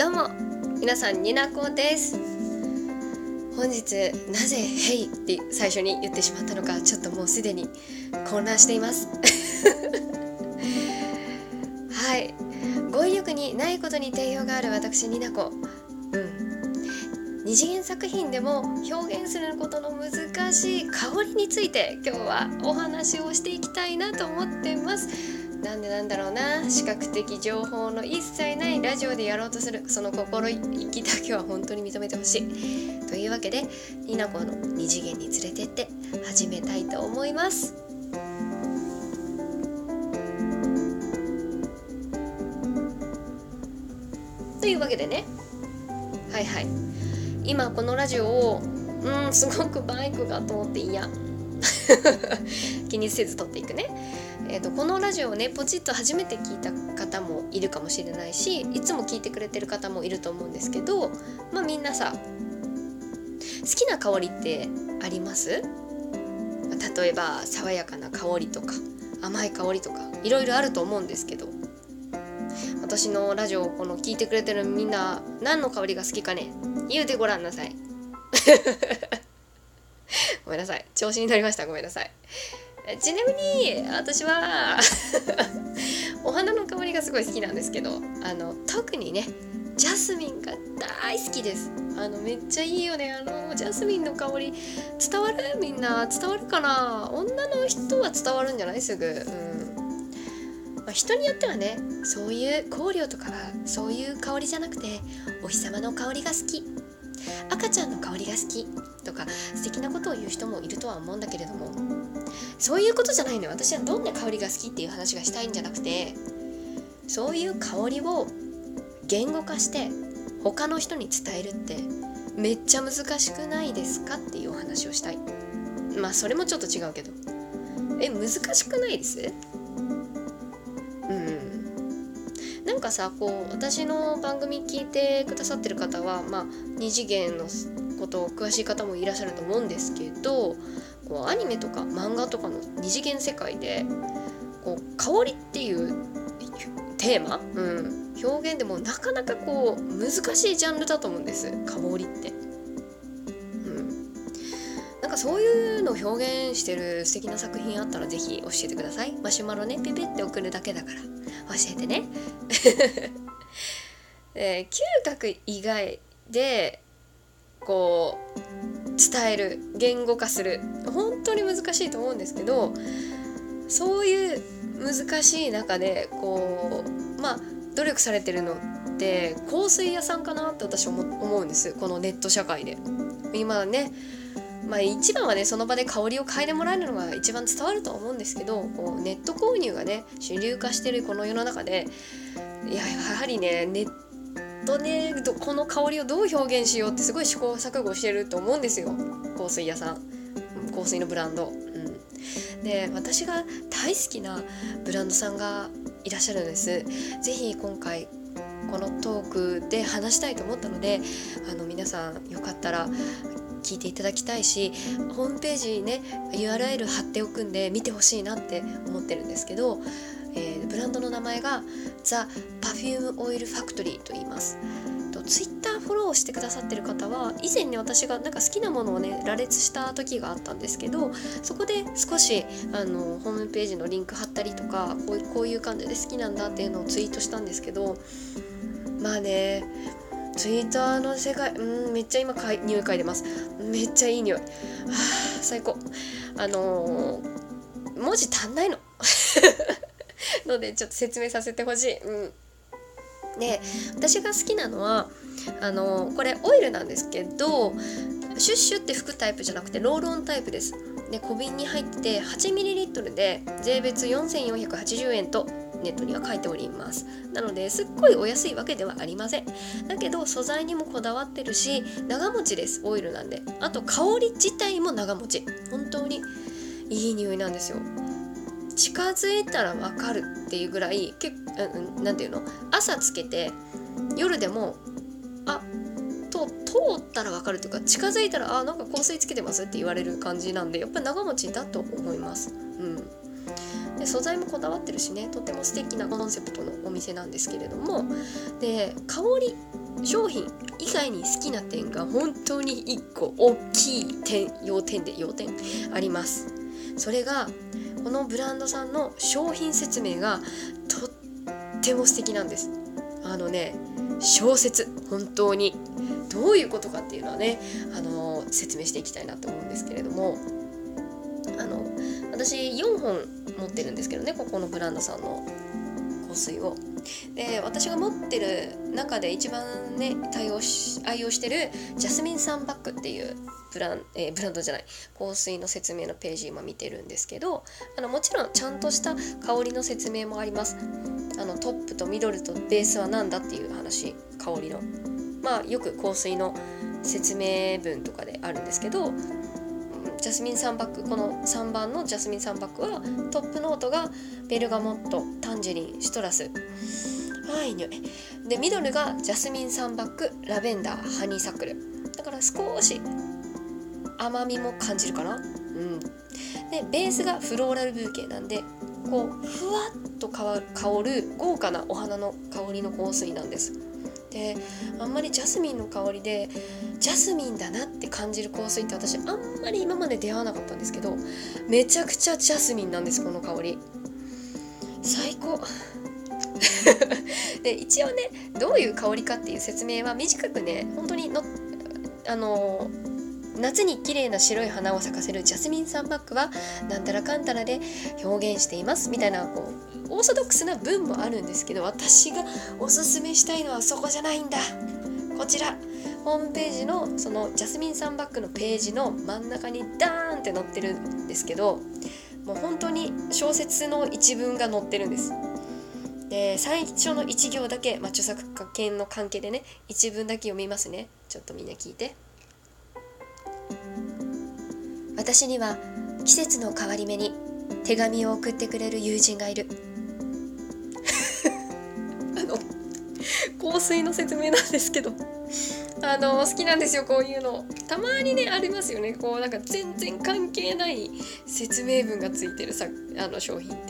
どうも皆さんになこです。本日なぜ「ヘイ!」って最初に言ってしまったのかちょっともうすでに混乱しています。はい。語彙力にないことに定評がある私になこうん。二次元作品でも表現することの難しい香りについて今日はお話をしていきたいなと思ってます。なんでなんだろうな。視覚的情報の一切ないラジオでやろうとするその心意気だけは本当に認めてほしい。というわけでニナコの二次元に連れてって始めたいと思います。というわけでね。はいはい。今このラジオをうんすごくバイクが通っていや。気にせず撮っていくね。えーと、このラジオをねポチッと初めて聞いた方もいるかもしれないしいつも聞いてくれてる方もいると思うんですけどまあみんなさ好きな香りってあります？例えば爽やかな香りとか甘い香りとかいろいろあると思うんですけど。私のラジオをこの聞いてくれてるみんな何の香りが好きかね？言うてごらんなさい。ごめんなさい。調子に乗りました。ごめんなさい。ちなみに私は お花の香りがすごい好きなんですけどあの特にねジャスミンが大好きです。あのめっちゃいいよね。あのジャスミンの香り伝わる？みんな伝わるかな？女の人は伝わるんじゃない？すぐ。うん。まあ、人によってはねそういう香料とかはそういう香りじゃなくてお日様の香りが好き。赤ちゃんの香りが好きとか素敵なことを言う人もいるとは思うんだけれどもそういうことじゃないのよ。私はどんな香りが好きっていう話がしたいんじゃなくてそういう香りを言語化して他の人に伝えるってめっちゃ難しくないですかっていうお話をしたい。まあそれもちょっと違うけど。え難しくないです？なんかさこう私の番組聞いてくださってる方はまあ二次元のことを詳しい方もいらっしゃると思うんですけどこうアニメとか漫画とかの二次元世界でこう香りっていうテーマ、うん、表現でもなかなかこう難しいジャンルだと思うんです香りって。うん、なんかそういうのを表現してる素敵な作品あったら是非教えてください。マシュマロねピピって送るだけだから教えてね。で 嗅覚以外でこう伝える言語化する本当に難しいと思うんですけどそういう難しい中でこうまあ努力されてるのって香水屋さんかなって私思うんですこのネット社会で。今ねまあ一番はねその場で香りを嗅いでもらえるのが一番伝わるとは思うんですけどこうネット購入がね主流化してるこの世の中でいややはりねネッとねこの香りをどう表現しようってすごい試行錯誤してると思うんですよ香水屋さん香水のブランド。うん、で私が大好きなブランドさんがいらっしゃるんです。ぜひ今回このトークで話したいと思ったのであの皆さんよかったら聞いていただきたいしホームページね URL 貼っておくんで見てほしいなって思ってるんですけどえー、ブランドの名前が The Perfume Oil Factory と言います。ツイッターフォローしてくださってる方は以前ね私がなんか好きなものをね羅列した時があったんですけどそこで少しあのホームページのリンク貼ったりとかこうこういう感じで好きなんだっていうのをツイートしたんですけどまあねツイッターの世界うんめっちゃ今かい匂い嗅いでます。めっちゃいい匂い。はあ最高。あのー、文字足んないの。のでちょっと説明させてほしい。うん。で私が好きなのはあのこれオイルなんですけどシュッシュって拭くタイプじゃなくてロールオンタイプです。で小瓶に入って 8ml で税別4480円とネットには書いております。なのですっごいお安いわけではありません。だけど素材にもこだわってるし長持ちです。オイルなんで。あと香り自体も長持ち。本当にいい匂いなんですよ。近づいたらわかるっていうぐらいけなんていうの？朝つけて夜でもあと通ったらわかるというか近づいたらあなんか香水つけてますって言われる感じなんでやっぱり長持ちだと思います。うん。で素材もこだわってるしねとても素敵なコンセプトのお店なんですけれどもで香り商品以外に好きな点が本当に1個大きい点要点で要点あります。それがこのブランドさんの商品説明がとっても素敵なんです。あのね小説本当に。どういうことかっていうのはねあの説明していきたいなと思うんですけれどもあの私4本持ってるんですけどねここのブランドさんの香水を。で私が持ってる中で一番ね対応し愛用してるジャスミンサンバッグっていうブラン,、えー、ブランドじゃない香水の説明のページ今見てるんですけどあのもちろんちゃんとした香りの説明もありますあのトップとミドルとベースは何だっていう話香りのまあよく香水の説明文とかであるんですけどジャスミン3バッグこの3番のジャスミン3バッグはトップノートがベルガモットタンジェリンシトラス。あいい匂いでミドルがジャスミン3バッグラベンダーハニーサクル。だから少し甘みも感じるかな。うん。でベースがフローラルブーケなんでこうふわっと香る豪華なお花の香りの香水なんです。であんまりジャスミンの香りでジャスミンだなって感じる香水って私あんまり今まで出会わなかったんですけどめちゃくちゃジャスミンなんですこの香り。最高。で一応ねどういう香りかっていう説明は短くね本当にのあの夏に綺麗な白い花を咲かせるジャスミンサンバッグはなんたらかんたらで表現していますみたいなこうオーソドックスな文もあるんですけど私がおすすめしたいのはそこじゃないんだ。こちらホームページのそのジャスミンサンバッグのページの真ん中にダーンって載ってるんですけどもう本当に小説の一文が載ってるんです。で最初の1行だけ、まあ、著作権の関係でね一文だけ読みますね。ちょっとみんな聞いて。私には季節の変わり目に手紙を送ってくれる友人がいる。あの香水の説明なんですけど。あの好きなんですよこういうの。たまにねありますよね。こうなんか全然関係ない説明文がついてるさあの商品って。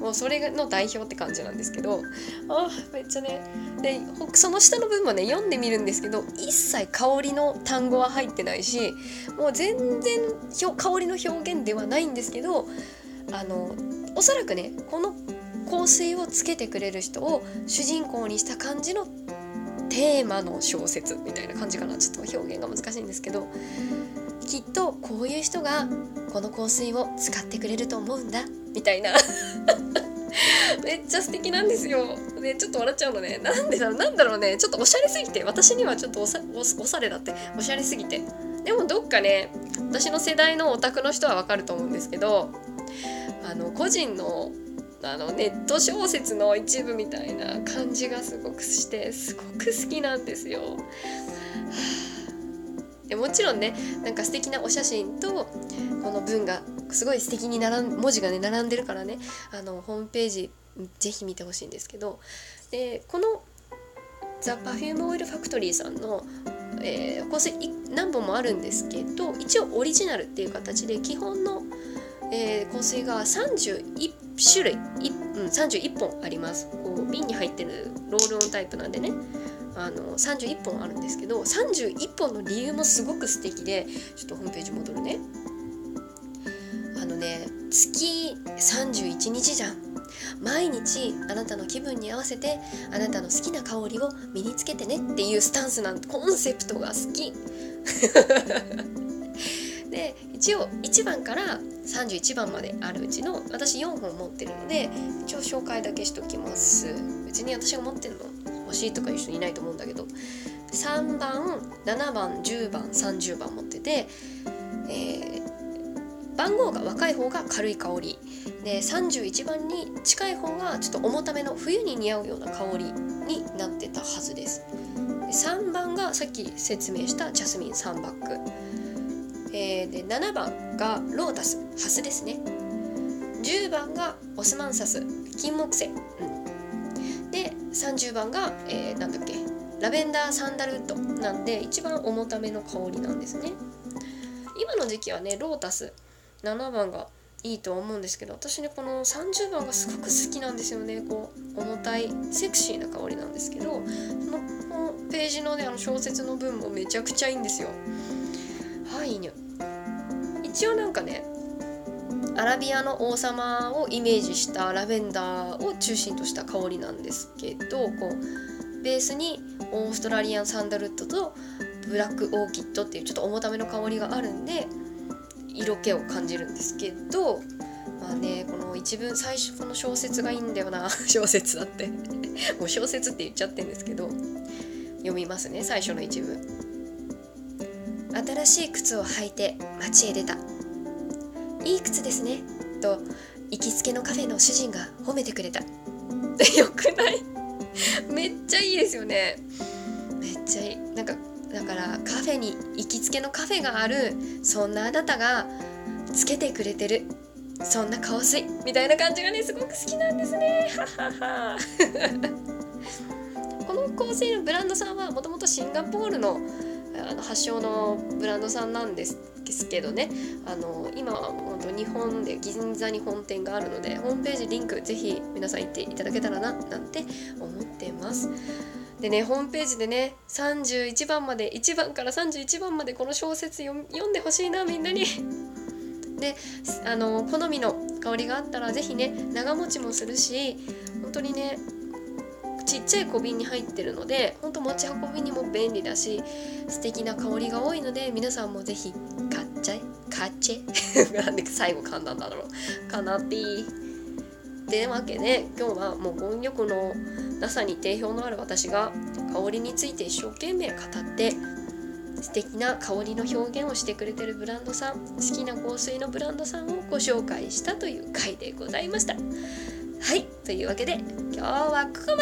もうそれの代表って感じなんですけどあめっちゃね。でその下の文もね読んでみるんですけど一切香りの単語は入ってないしもう全然香りの表現ではないんですけどあのおそらくねこの香水をつけてくれる人を主人公にした感じのテーマの小説みたいな感じかな。ちょっと表現が難しいんですけどきっとこういう人がこの香水を使ってくれると思うんだみたいな めっちゃ素敵なんですよ。で、ちょっと笑っちゃうのね。なんでだろう、なんだろうね。ちょっとおしゃれすぎて、私にはちょっとおさおおしゃれだって、おしゃれすぎて。でもどっかね、私の世代のオタクの人はわかると思うんですけど、あの、個人のあのネット小説の一部みたいな感じがすごくしてすごく好きなんですよ。でもちろんねなんか素敵なお写真とこの文がすごい素敵に並ん文字がね並んでるからねあのホームページぜひ見てほしいんですけどでこのThe Perfume Oil Factory さんの、えー、香水何本もあるんですけど一応オリジナルっていう形で基本の、えー、香水が31種類、うん、31本あります。こう瓶に入ってるロールオンタイプなんでね。あの31本あるんですけど31本の理由もすごく素敵でちょっとホームページ戻るね。あのね月31日じゃん。毎日あなたの気分に合わせてあなたの好きな香りを身につけてねっていうスタンスなんコンセプトが好き。で一応1番から31番まであるうちの私4本持ってるので一応紹介だけしときます。別に私が持ってるの欲しいとかいう人いないと思うんだけど3番7番10番30番持ってて、えー、番号が若い方が軽い香り。で31番に近い方がちょっと重ための冬に似合うような香りになってたはずです。3番がさっき説明したジャスミン3バッグ、えー、で7番がロータスハスですね。10番がオスマンサス金木犀、うん、30番が、えー、なんだっけ？ラベンダーサンダルウッドなんで一番重ための香りなんですね。今の時期はねロータス7番がいいと思うんですけど私ねこの30番がすごく好きなんですよね。こう重たいセクシーな香りなんですけどこのページのねあの小説の文もめちゃくちゃいいんですよ。はいに一応なんかねアラビアの王様をイメージしたラベンダーを中心とした香りなんですけどこうベースにオーストラリアンサンダルウッドとブラックオーキッドっていうちょっと重ための香りがあるんで色気を感じるんですけどまあねこの一文最初この小説がいいんだよな小説だってもう小説って言っちゃってるんですけど読みますね最初の一文。新しい靴を履いて街へ出た。いい靴ですね？と行きつけのカフェの主人が褒めてくれた。よくない？めっちゃいいですよね。めっちゃいい。なんかだからカフェに行きつけのカフェがあるそんなあなたがつけてくれてるそんな香水みたいな感じがねすごく好きなんですね。ははは。この香水のブランドさんはもともとシンガポールのあの発祥のブランドさんなんですけどね。あの今は本当日本で銀座に本店があるのでホームページリンクぜひ皆さん行っていただけたらななんて思ってます。でねホームページでね31番まで1番から31番までこの小説読んでほしいなみんなに。であの好みの香りがあったら是非ね長持ちもするし本当にねちっちゃい小瓶に入ってるのでほんと持ち運びにも便利だし素敵な香りが多いので皆さんも是非買っちゃい買っちゃ なんで最後噛んだんだろう。かなっていい。ってわけで今日はもう音力のなさに定評のある私が香りについて一生懸命語って素敵な香りの表現をしてくれてるブランドさん好きな香水のブランドさんをご紹介したという回でございました。はい。というわけで今日はここまで。